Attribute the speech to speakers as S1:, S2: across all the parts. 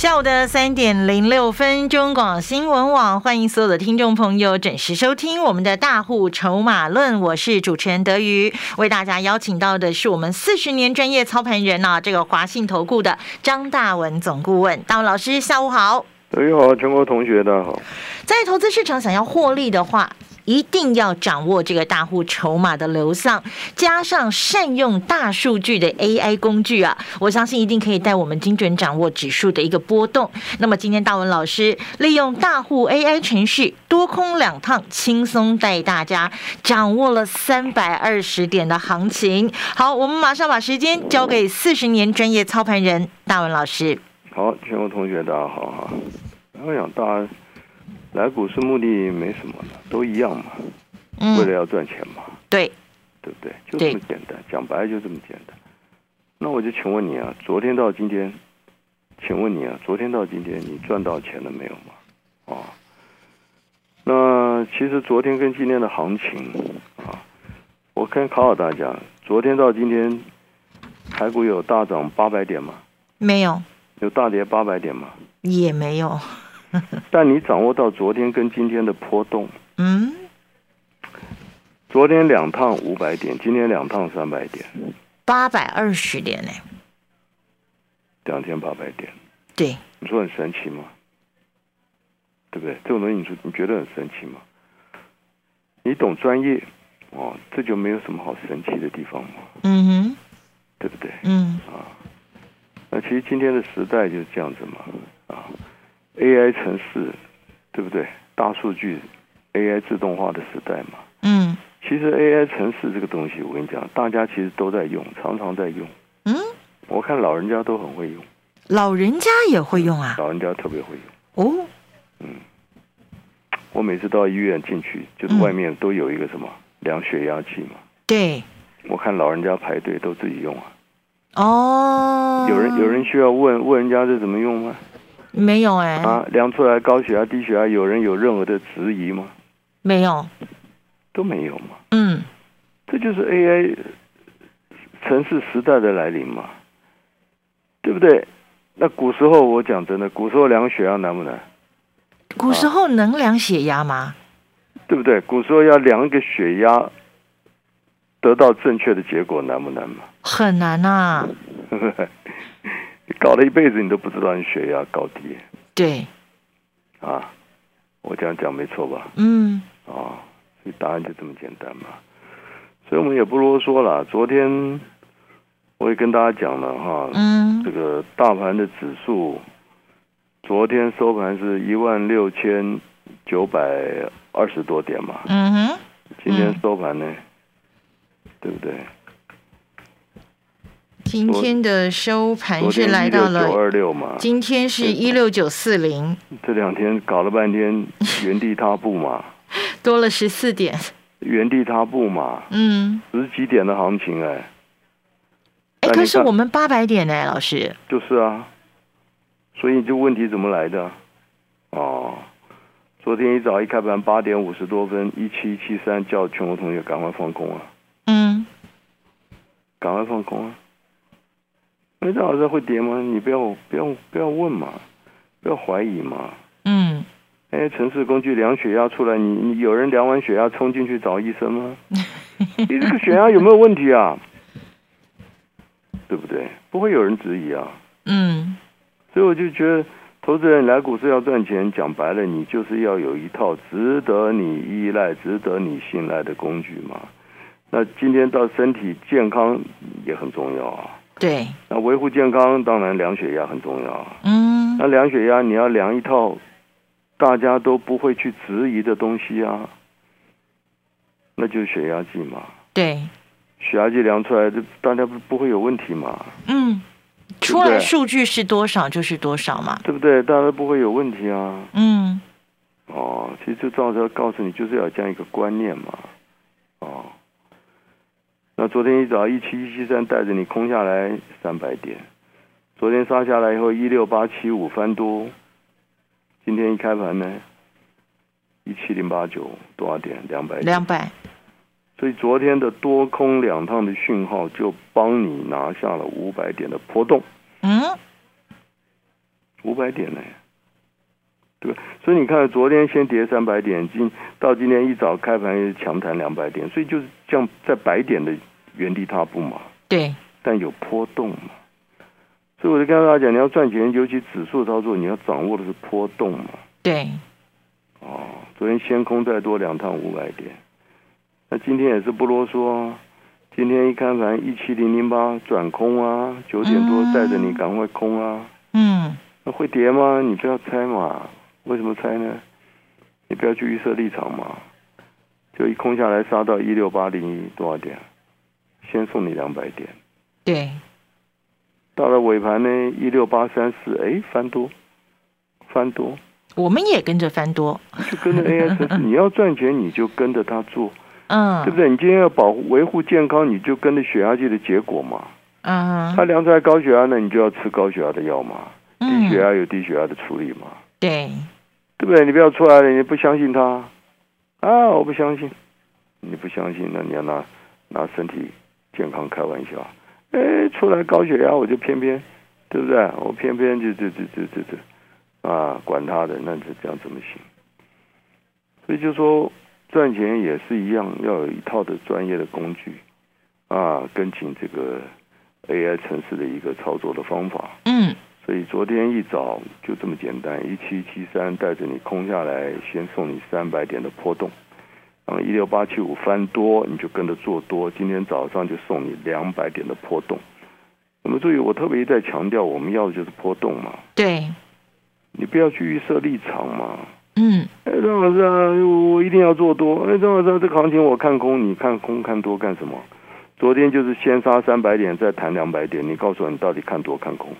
S1: 下午的三点零六分，中广新闻网欢迎所有的听众朋友准时收听我们的大户筹码论。我是主持人德瑜，为大家邀请到的是我们四十年专业操盘人啊，这个华信投顾的张大文总顾问。大文老师，下午好。
S2: 德瑜好，全国同学大家好。
S1: 在投资市场想要获利的话。一定要掌握这个大户筹码的流向，加上善用大数据的 AI 工具啊，我相信一定可以带我们精准掌握指数的一个波动。那么今天大文老师利用大户 AI 程序多空两趟，轻松带大家掌握了三百二十点的行情。好，我们马上把时间交给四十年专业操盘人大文老师。
S2: 好，全国同学大家好哈，我想大。来股市目的没什么的，都一样嘛，为了要赚钱嘛，
S1: 对，
S2: 对不对？就这么简单，讲白了就这么简单。那我就请问你啊，昨天到今天，请问你啊，昨天到今天你赚到钱了没有嘛？啊，那其实昨天跟今天的行情啊，我先考考大家，昨天到今天，台股有大涨八百点吗？
S1: 没有。
S2: 有大跌八百点吗？
S1: 也没有。
S2: 但你掌握到昨天跟今天的波动，
S1: 嗯，
S2: 昨天两趟五百点，今天两趟三百点，
S1: 八百二十点呢，
S2: 两千八百点，
S1: 对，
S2: 你说很神奇吗？对不对？这种东西你说你觉得很神奇吗？你懂专业哦，这就没有什么好神奇的地方嘛，
S1: 嗯哼，
S2: 对不对？
S1: 嗯
S2: 啊，那其实今天的时代就是这样子嘛，啊。AI 城市，对不对？大数据，AI 自动化的时代嘛。
S1: 嗯。
S2: 其实 AI 城市这个东西，我跟你讲，大家其实都在用，常常在用。
S1: 嗯。
S2: 我看老人家都很会用。
S1: 老人家也会用啊？
S2: 老人家特别会用。
S1: 哦。
S2: 嗯。我每次到医院进去，就是外面都有一个什么量血压计嘛。
S1: 对。
S2: 我看老人家排队都自己用啊。
S1: 哦。
S2: 有人有人需要问问人家这怎么用吗？
S1: 没有哎
S2: 啊，量出来高血压、低血压，有人有任何的质疑吗？
S1: 没有，
S2: 都没有嘛。
S1: 嗯，
S2: 这就是 AI 城市时代的来临嘛，对不对？那古时候我讲真的，古时候量血压难不难？
S1: 古时候能量血压吗？
S2: 对不对？古时候要量一个血压，得到正确的结果难不难嘛？
S1: 很难呐。
S2: 搞了一辈子，你都不知道你血压高低。
S1: 对，
S2: 啊，我这样讲没错吧？
S1: 嗯。
S2: 啊，所以答案就这么简单嘛。所以我们也不啰嗦了。昨天我也跟大家讲了哈，
S1: 嗯，
S2: 这个大盘的指数，昨天收盘是一万六千九百二十多点嘛。
S1: 嗯哼。
S2: 今天收盘呢，对不对？
S1: 今天的收盘是来到了
S2: 九二六嘛？
S1: 今天是一六九四零。
S2: 这两天搞了半天 原地踏步嘛，
S1: 多了十四点。
S2: 原地踏步嘛，
S1: 嗯，
S2: 十几点的行情哎。
S1: 哎，可是我们八百点呢，老师。
S2: 就是啊，所以这问题怎么来的？哦，昨天一早一开盘八点五十多分，一七七三，叫全国同学赶快放空啊。
S1: 嗯，
S2: 赶快放空啊。那这好像会跌吗？你不要不要不要问嘛，不要怀疑嘛。
S1: 嗯。
S2: 哎，城市工具量血压出来，你你有人量完血压冲进去找医生吗？你这个血压有没有问题啊？对不对？不会有人质疑啊。
S1: 嗯。
S2: 所以我就觉得，投资人来股市要赚钱，讲白了，你就是要有一套值得你依赖、值得你信赖的工具嘛。那今天到身体健康也很重要啊。
S1: 对，
S2: 那维护健康当然量血压很重要。
S1: 嗯，
S2: 那量血压你要量一套大家都不会去质疑的东西啊，那就是血压计嘛。
S1: 对，
S2: 血压计量出来，这大家不不会有问题嘛？
S1: 嗯，出来数据是多少就是多少嘛，
S2: 对不对？大家不会有问题啊。
S1: 嗯，
S2: 哦，其实就照着告诉你，就是要这样一个观念嘛。哦。那昨天一早一七一七三带着你空下来三百点，昨天杀下来以后一六八七五翻多，今天一开盘呢一七零八九多少点？两百。
S1: 两百。
S2: 所以昨天的多空两趟的讯号就帮你拿下了五百点的波动。
S1: 嗯。
S2: 五百点呢？对吧？所以你看，昨天先跌三百点，今到今天一早开盘强弹两百点，所以就是这样在百点的原地踏步嘛。
S1: 对。
S2: 但有波动嘛？所以我就跟大家讲，你要赚钱，尤其指数操作，你要掌握的是波动嘛。
S1: 对。
S2: 哦，昨天先空再多两趟五百点，那今天也是不啰嗦啊。今天一开盘一七零零八转空啊，九点多带着你赶快空啊。
S1: 嗯。
S2: 那会跌吗？你不要猜嘛。为什么猜呢？你不要去预设立场嘛，就一空下来杀到一六八零一多少点？先送你两百点。
S1: 对。
S2: 到了尾盘呢，一六八三四，哎，翻多，翻多。
S1: 我们也跟着翻多。
S2: 就跟着 A S，你要赚钱你就跟着他做，
S1: 嗯，
S2: 对不对？你今天要保护维护健康，你就跟着血压计的结果嘛。
S1: 嗯。
S2: 他量出来高血压，那你就要吃高血压的药嘛。低血压有低血压的处理嘛。
S1: 对，
S2: 对不对？你不要出来了，你不相信他啊？我不相信，你不相信，那你要拿拿身体健康开玩笑？哎，出来高血压，我就偏偏，对不对？我偏偏就就就就就就啊，管他的，那这这样怎么行？所以就说赚钱也是一样，要有一套的专业的工具啊，跟紧这个 AI 城市的一个操作的方法。
S1: 嗯。
S2: 所以昨天一早就这么简单，一七七三带着你空下来，先送你三百点的波动，一六八七五翻多，你就跟着做多。今天早上就送你两百点的波动。那么注意，我特别一再强调，我们要的就是波动嘛。
S1: 对，
S2: 你不要去预设立场嘛。
S1: 嗯。
S2: 哎，张老师啊，我一定要做多。哎，张老师，这个行情我看空，你看空看多干什么？昨天就是先杀三百点，再弹两百点，你告诉我，你到底看多看空？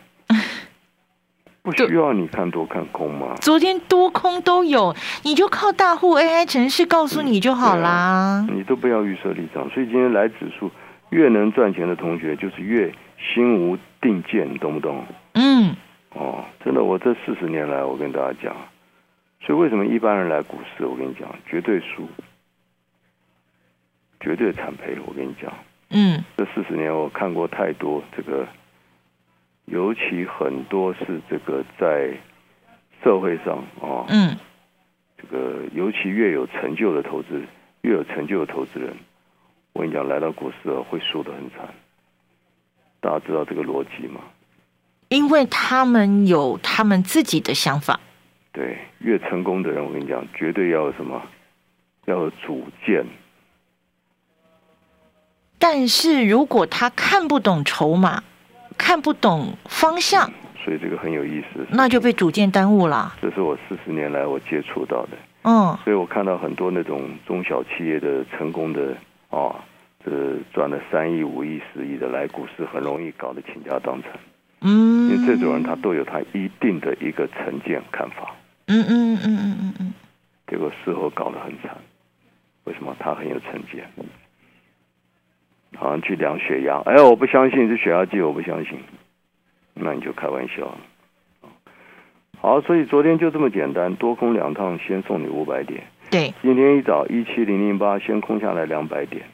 S2: 不需要你看多看空吗？
S1: 昨天多空都有，你就靠大户 AI 城市告诉你就好啦。
S2: 你都不要预设立场，所以今天来指数越能赚钱的同学，就是越心无定见，懂不懂？
S1: 嗯。
S2: 哦，真的，我这四十年来，我跟大家讲，所以为什么一般人来股市，我跟你讲，绝对输，绝对惨赔。我跟你讲，
S1: 嗯，
S2: 这四十年我看过太多这个。尤其很多是这个在社会上啊，
S1: 嗯，
S2: 这个尤其越有成就的投资，越有成就的投资人，我跟你讲，来到股市会输得很惨。大家知道这个逻辑吗？
S1: 因为他们有他们自己的想法。
S2: 对，越成功的人，我跟你讲，绝对要有什么？要有主见。
S1: 但是如果他看不懂筹码。看不懂方向，
S2: 所以这个很有意思，
S1: 那就被主见耽误了。
S2: 这是我四十年来我接触到的，
S1: 嗯，
S2: 所以我看到很多那种中小企业的成功的啊，这赚了三亿、五亿、十亿的来股市，很容易搞得倾家荡产。
S1: 嗯，
S2: 因为这种人他都有他一定的一个成见看法。
S1: 嗯嗯嗯嗯嗯嗯，
S2: 结果事后搞得很惨，为什么？他很有成见。好像去量血压，哎，我不相信是血压计，我不相信，那你就开玩笑。好，所以昨天就这么简单，多空两趟，先送你五百点。
S1: 对，
S2: 今天一早一七零零八先空下来两百点，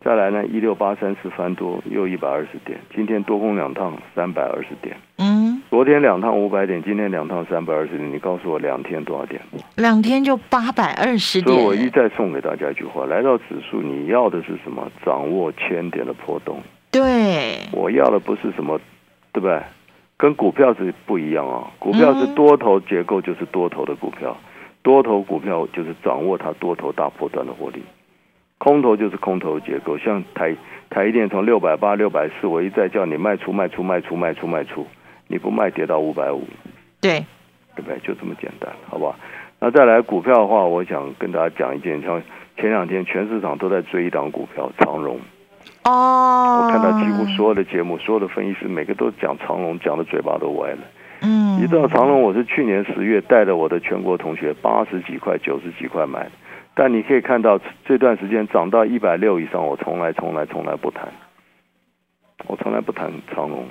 S2: 再来呢一六八三四翻多又一百二十点，今天多空两趟三百二十点。
S1: 嗯，
S2: 昨天两趟五百点，今天两趟三百二十点，你告诉我两天多少点？
S1: 两天就八百二十点。
S2: 所以我一再送给大家一句话：来到指数，你要的是什么？掌握千点的波动。
S1: 对，
S2: 我要的不是什么，对不对？跟股票是不一样啊。股票是多头结构，就是多头的股票；多头股票就是掌握它多头大波段的获利。空头就是空头结构，像台台一电从六百八、六百四，我一再叫你卖出、卖出、卖出、卖出、卖出，你不卖跌到五百五，
S1: 对，
S2: 对不对？就这么简单，好不好？那再来股票的话，我想跟大家讲一件，像前两天全市场都在追一档股票长荣。
S1: 哦，
S2: 我看到几乎所有的节目，所有的分析师每个都讲长隆，讲的嘴巴都歪了。
S1: 嗯，
S2: 你知道长隆，我是去年十月带着我的全国同学八十几块、九十几块买，但你可以看到这段时间涨到一百六以上，我从来从来从来不谈，我从来不谈长龙。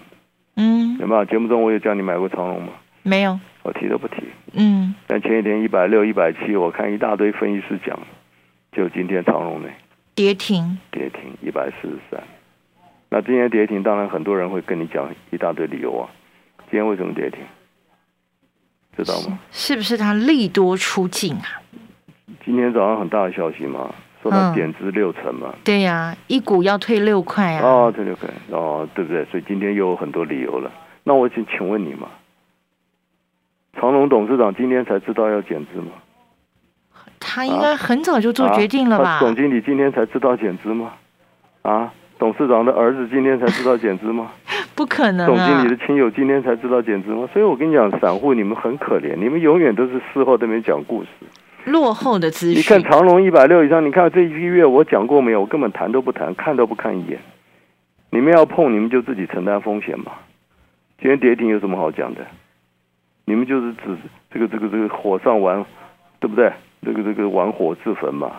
S1: 嗯，
S2: 有没有节目中我有叫你买过长龙吗？
S1: 没有，
S2: 我提都不提。
S1: 嗯，
S2: 但前几天一百六、一百七，我看一大堆分析师讲，就今天长隆呢
S1: 跌停，
S2: 跌停一百四十三。那今天跌停，当然很多人会跟你讲一大堆理由啊。今天为什么跌停？知道吗？
S1: 是不是它利多出尽啊？
S2: 今天早上很大的消息嘛，说到减资六成嘛。
S1: 对呀、一股要退六块啊。
S2: 哦，退六块，哦，对不对？所以今天又有很多理由了。那我请请问你嘛，长隆董事长今天才知道要减资吗？
S1: 他应该很早就做决定了吧？
S2: 总经理今天才知道减资吗？啊，董事长的儿子今天才知道减资吗？
S1: 不可能
S2: 总经
S1: 啊
S2: 理！的亲友今天才知道减资吗？所以我跟你讲，散户你们很可怜，你们永远都是事后在那边讲故事。
S1: 落后的资
S2: 你看，长隆一百六以上，你看这一个月我讲过没有？我根本谈都不谈，看都不看一眼。你们要碰，你们就自己承担风险嘛。今天跌停有什么好讲的？你们就是指这个这个这个火上玩，对不对？这个这个玩火自焚嘛，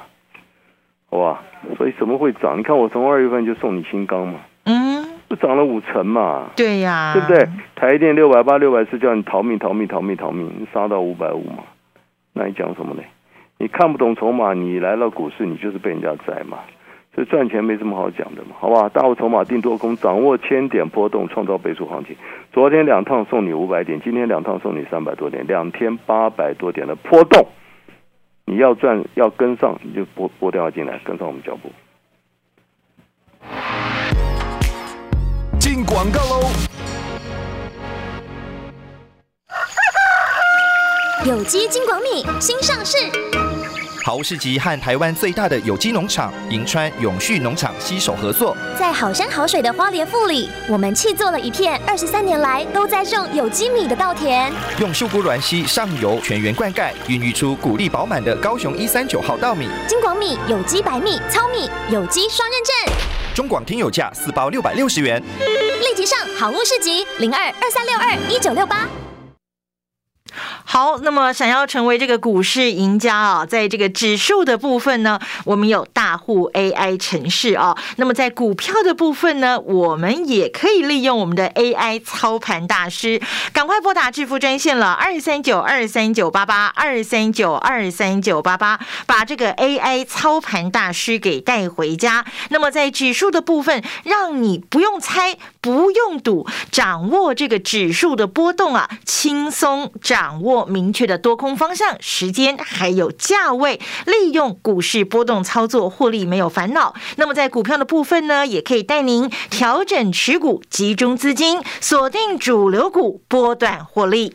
S2: 好吧？所以怎么会涨？你看我从二月份就送你新钢嘛，
S1: 嗯，
S2: 就涨了五成嘛，
S1: 对呀、
S2: 对不对？？台电六百八、六百四叫你逃命、逃命、逃命、逃命，你杀到五百五嘛？那你讲什么呢？你看不懂筹码，你来到股市，你就是被人家宰嘛。所以赚钱没什么好讲的嘛，好吧？大户筹码定多空，掌握千点波动，创造倍数行情。昨天两趟送你五百点，今天两趟送你三百多点，两天八百多点的波动，你要赚要跟上，你就拨拨电话进来，跟上我们脚步。
S3: 进广告喽！
S4: 有机金广米新上市，
S5: 好物市集和台湾最大的有机农场银川永续农场携手合作，
S4: 在好山好水的花莲富里，我们砌做了一片二十三年来都在种有机米的稻田。
S5: 用秀姑峦溪上游全员灌溉，孕育出谷粒饱满的高雄一三九号稻米。
S4: 金广米有机白米、糙米有机双认证，
S5: 中广听友价四包六百六十元。
S4: 立即上好物市集零二二三六二一九六八。
S1: 好，那么想要成为这个股市赢家啊，在这个指数的部分呢，我们有大户 AI 城市啊。那么在股票的部分呢，我们也可以利用我们的 AI 操盘大师，赶快拨打致富专线了，二三九二三九八八二三九二三九八八，把这个 AI 操盘大师给带回家。那么在指数的部分，让你不用猜，不用赌，掌握这个指数的波动啊，轻松掌握明确的多空方向、时间还有价位，利用股市波动操作获利没有烦恼。那么在股票的部分呢，也可以带您调整持股，集中资金，锁定主流股，波段获利。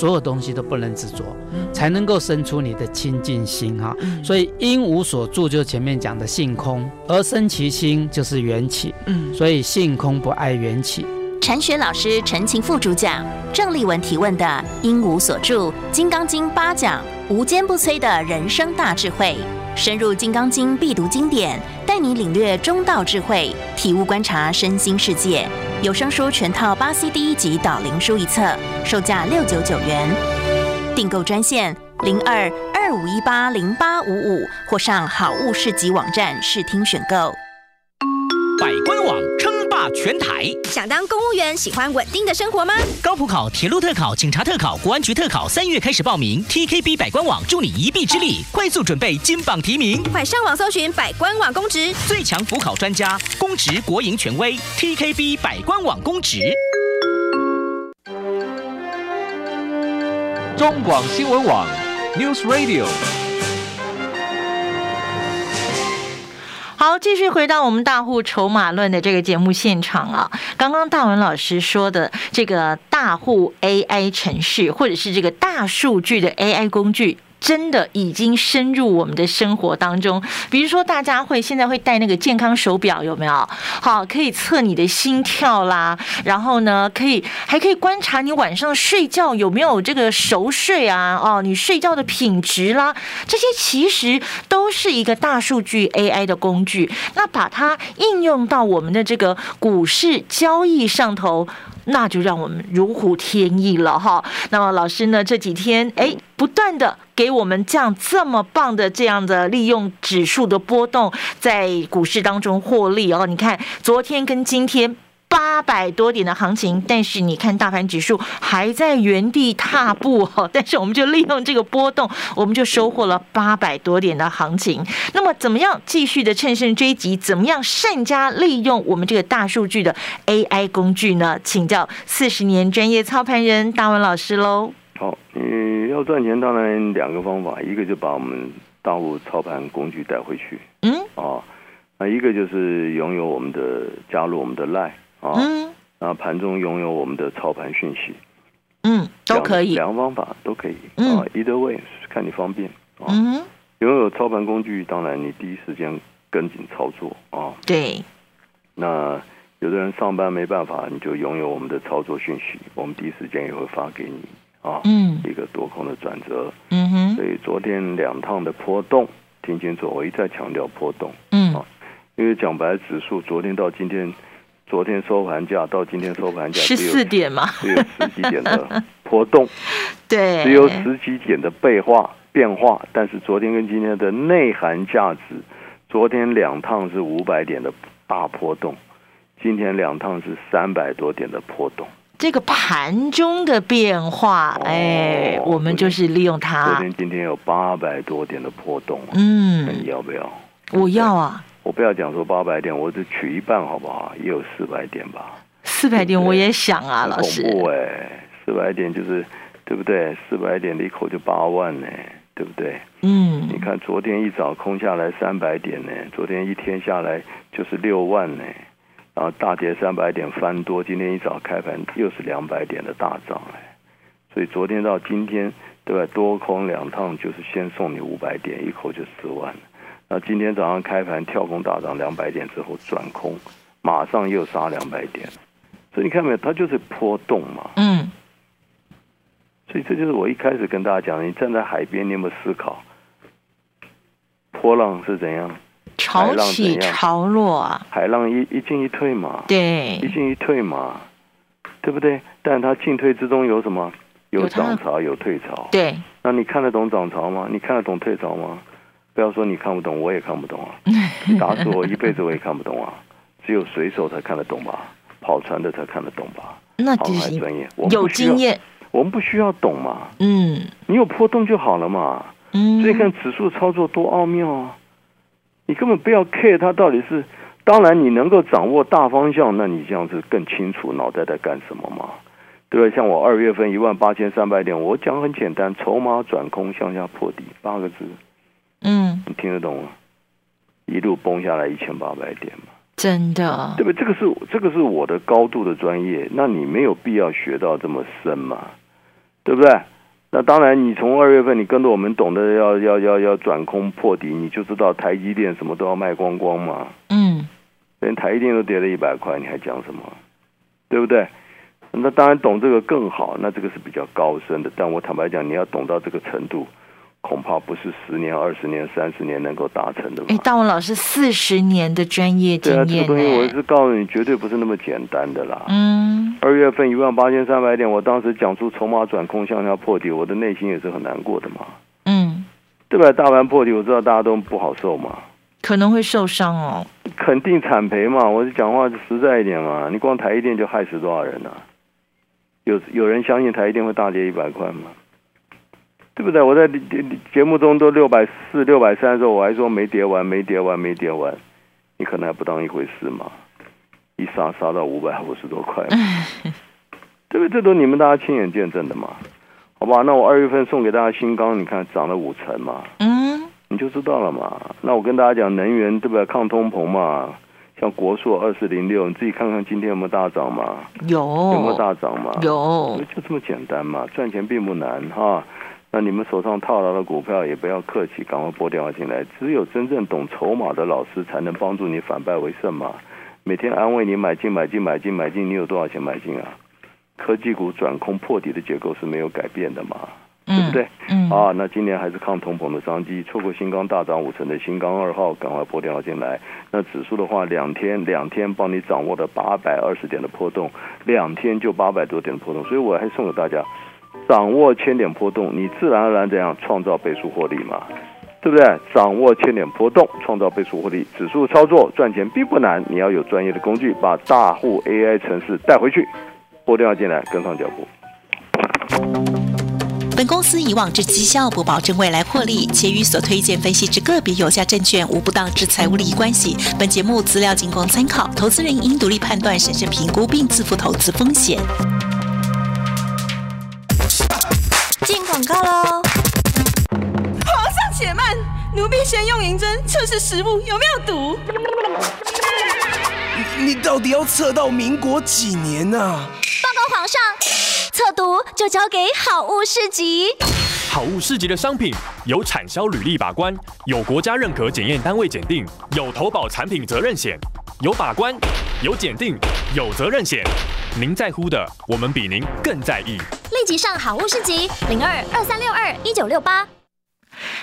S6: 所有东西都不能执着，才能够生出你的清净心哈。所以因无所住，就前面讲的性空，而生其心就是缘起。
S1: 嗯，
S6: 所以性空不爱缘起。
S4: 陈学老师陈情副主讲，郑立文提问的“因无所住”《金刚经》八讲，无坚不摧的人生大智慧，深入《金刚经》必读经典，带你领略中道智慧，体悟观察身心世界。有声书全套八 CD，一集导灵书一册，售价六九九元。订购专线零二二五一八零八五五，或上好物市集网站试听选购。
S7: 百官网全台，
S4: 想当公务员，喜欢稳定的生活吗？
S7: 高普考、铁路特考、警察特考、国安局特考，三月开始报名。TKB 百官网助你一臂之力，快速准备金榜题名。
S4: 快上网搜寻百官网公职。
S7: 最强辅考专家，公职国营权威，TKB 百官网公职。
S3: 中广新闻网 News Radio。
S1: 好，继续回到我们大户筹码论的这个节目现场啊。刚刚大文老师说的这个大户 AI 程序，或者是这个大数据的 AI 工具。真的已经深入我们的生活当中。比如说，大家会现在会戴那个健康手表，有没有？好，可以测你的心跳啦，然后呢，可以还可以观察你晚上睡觉有没有这个熟睡啊，哦，你睡觉的品质啦，这些其实都是一个大数据 AI 的工具。那把它应用到我们的这个股市交易上头。那就让我们如虎添翼了哈。那么老师呢？这几天哎，不断的给我们这样这么棒的这样的利用指数的波动，在股市当中获利哦。你看昨天跟今天。八百多点的行情，但是你看大盘指数还在原地踏步哈，但是我们就利用这个波动，我们就收获了八百多点的行情。那么怎么样继续的趁胜追击？怎么样善加利用我们这个大数据的 AI 工具呢？请教四十年专业操盘人大文老师喽。
S2: 好，你要赚钱，当然两个方法，一个就把我们大陆操盘工具带回去，嗯，啊，那一个就是拥有我们的加入我们的 Line。啊，那盘中拥有我们的操盘讯息，
S1: 嗯，都可以，
S2: 两个方法都可以，啊，either way，看你方便，嗯，拥有操盘工具，当然你第一时间跟紧操作啊，
S1: 对，
S2: 那有的人上班没办法，你就拥有我们的操作讯息，我们第一时间也会发给你，啊，嗯，一个多空的转折，嗯哼，所以昨天两趟的波动，听清楚，我一再强调波动，嗯，啊，因为讲白指数昨天到今天。昨天收盘价到今天收盘价
S1: 十四点嘛，
S2: 只有十几点的 波动，
S1: 对，
S2: 只有十几点的变化变化。但是昨天跟今天的内涵价值，昨天两趟是五百点的大波动，今天两趟是三百多点的波动。
S1: 这个盘中的变化，哎，我们就是利用它。
S2: 昨天今天有八百多点的波动，嗯，你要不要？
S1: 我要啊。
S2: 我不要讲说八百点，我只取一半好不好？也有四百点吧。
S1: 四百点我也想啊，老师。
S2: 恐怖哎，四百点就是对不对？四百点的一口就八万呢，对不对？嗯。你看昨天一早空下来三百点呢，昨天一天下来就是六万呢，然后大跌三百点翻多，今天一早开盘又是两百点的大涨哎，所以昨天到今天对吧？多空两趟就是先送你五百点，一口就四万。那今天早上开盘跳空大涨两百点之后转空，马上又杀两百点，所以你看没有，它就是波动嘛。嗯。所以这就是我一开始跟大家讲的，你站在海边，你有没有思考，波浪是怎样？
S1: 潮起潮落啊。
S2: 海浪一一进一退嘛。
S1: 对。
S2: 一进一退嘛，对不对？但它进退之中有什么？有涨潮，有退潮。
S1: 对。
S2: 那你看得懂涨潮吗？你看得懂退潮吗？不要说你看不懂，我也看不懂啊！打死我一辈子我也看不懂啊！只有水手才看得懂吧？跑船的才看得懂吧？
S1: 那就是
S2: 专业，
S1: 有经验。
S2: 我们不需要懂嘛？嗯，你有波动就好了嘛。嗯，所以看指数操作多奥妙啊！你根本不要 care 它到底是，当然你能够掌握大方向，那你这样子更清楚脑袋在干什么嘛？对不对？像我二月份一万八千三百点，我讲很简单，筹码转空向下破底八个字。嗯，你听得懂吗？一路崩下来一千八百点嘛，
S1: 真的，
S2: 对不对？这个是这个是我的高度的专业，那你没有必要学到这么深嘛，对不对？那当然，你从二月份你跟着我们懂得要要要要转空破底，你就知道台积电什么都要卖光光嘛。嗯，连台积电都跌了一百块，你还讲什么？对不对？那当然懂这个更好，那这个是比较高深的。但我坦白讲，你要懂到这个程度。恐怕不是十年、二十年、三十年能够达成的。
S1: 哎，大文老师四十年的专业经验，
S2: 对啊，这个东西我是告诉你，绝对不是那么简单的啦。嗯，二月份一万八千三百点，我当时讲出筹码转空向下破底，我的内心也是很难过的嘛。嗯，对吧？大盘破底，我知道大家都不好受嘛，
S1: 可能会受伤哦，
S2: 肯定惨赔嘛。我是讲话实在一点嘛，你光台一电就害死多少人呢？有有人相信台一电会大跌一百块吗？对不对？我在节目中都六百四、六百三的时候，我还说没跌完，没跌完，没跌完，你可能还不当一回事嘛？一杀杀到五百五十多块，对不对？这都你们大家亲眼见证的嘛？好吧，那我二月份送给大家新钢，你看涨了五成嘛？嗯，你就知道了嘛？那我跟大家讲能源，对不对？抗通膨嘛？像国硕二四零六，你自己看看今天有没有大涨嘛？
S1: 有，
S2: 有没有大涨嘛？
S1: 有，
S2: 就这么简单嘛？赚钱并不难哈。那你们手上套牢的股票也不要客气，赶快拨电话进来。只有真正懂筹码的老师，才能帮助你反败为胜嘛。每天安慰你买进买进买进买进，你有多少钱买进啊？科技股转空破底的结构是没有改变的嘛，对不对？
S1: 嗯，
S2: 啊，那今年还是抗通膨的商机，错过新钢大涨五成的新钢二号，赶快拨电话进来。那指数的话，两天两天帮你掌握了八百二十点的波动，两天就八百多点的波动，所以我还送给大家，掌握千点波动，你自然而然怎样创造倍数获利嘛，对不对？掌握千点波动，创造倍数获利，指数操作赚钱并不难，你要有专业的工具，把大户 AI 城市带回去，拨电话进来跟上脚步。
S8: 本公司以往之绩效不保证未来获利，且与所推荐分析之个别有价证券无不当之财务利益关系。本节目资料仅供参考，投资人应独立判断、审慎评估并自负投资风险。广告喽！
S9: 皇上且慢，奴婢先用银针测试食物有没有毒。
S10: 你到底要测到民国几年呢、啊？
S11: 报告皇上，测毒就交给好物市集。
S12: 好物市集的商品有产销履历把关，有国家认可检验单位检定，有投保产品责任险，有把关，有检定，有责任险。您在乎的，我们比您更在意。
S11: 集上好物市集零二二三六二一九六八。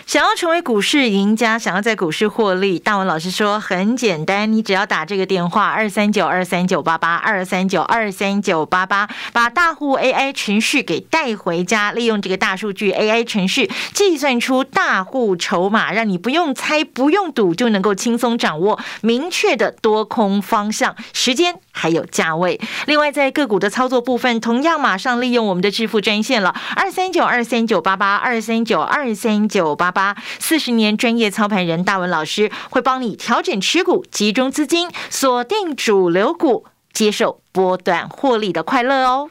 S1: 想要成为股市赢家，想要在股市获利，大文老师说很简单，你只要打这个电话二三九二三九八八二三九二三九八八，把大户 AI 程序给带回家，利用这个大数据 AI 程序计算出大户筹码，让你不用猜、不用赌，就能够轻松掌握明确的多空方向、时间还有价位。另外，在个股的操作部分，同样马上利用我们的致富专线了，二三九二三九八八二三九二三九八八。八四十年专业操盘人大文老师会帮你调整持股，集中资金，锁定主流股，接受波段获利的快乐哦。